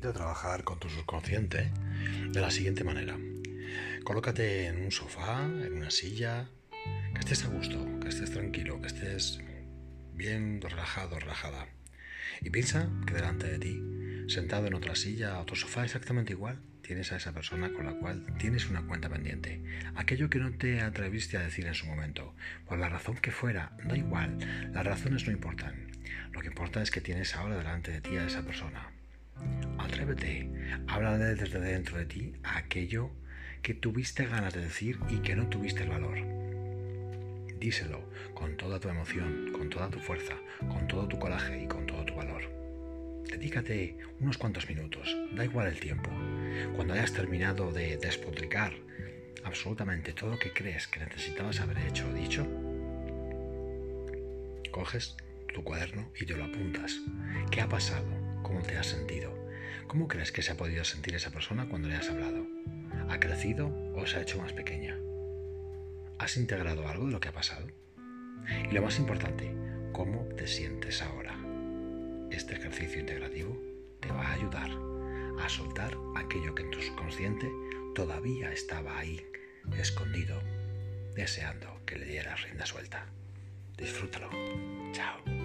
trabajar con tu subconsciente de la siguiente manera. Colócate en un sofá, en una silla, que estés a gusto, que estés tranquilo, que estés bien relajado, relajada. Y piensa que delante de ti, sentado en otra silla, otro sofá exactamente igual, tienes a esa persona con la cual tienes una cuenta pendiente. Aquello que no te atreviste a decir en su momento, por la razón que fuera, da igual, las razones no importan. Lo que importa es que tienes ahora delante de ti a esa persona. Atrévete, háblale desde dentro de ti a aquello que tuviste ganas de decir y que no tuviste el valor. Díselo con toda tu emoción, con toda tu fuerza, con todo tu coraje y con todo tu valor. Dedícate unos cuantos minutos, da igual el tiempo. Cuando hayas terminado de despotricar absolutamente todo lo que crees que necesitabas haber hecho o dicho, coges tu cuaderno y te lo apuntas. ¿Qué ha pasado? ¿Cómo te has sentido? ¿Cómo crees que se ha podido sentir esa persona cuando le has hablado? ¿Ha crecido o se ha hecho más pequeña? ¿Has integrado algo de lo que ha pasado? Y lo más importante, ¿cómo te sientes ahora? Este ejercicio integrativo te va a ayudar a soltar aquello que en tu subconsciente todavía estaba ahí, escondido, deseando que le dieras rienda suelta. Disfrútalo. Chao.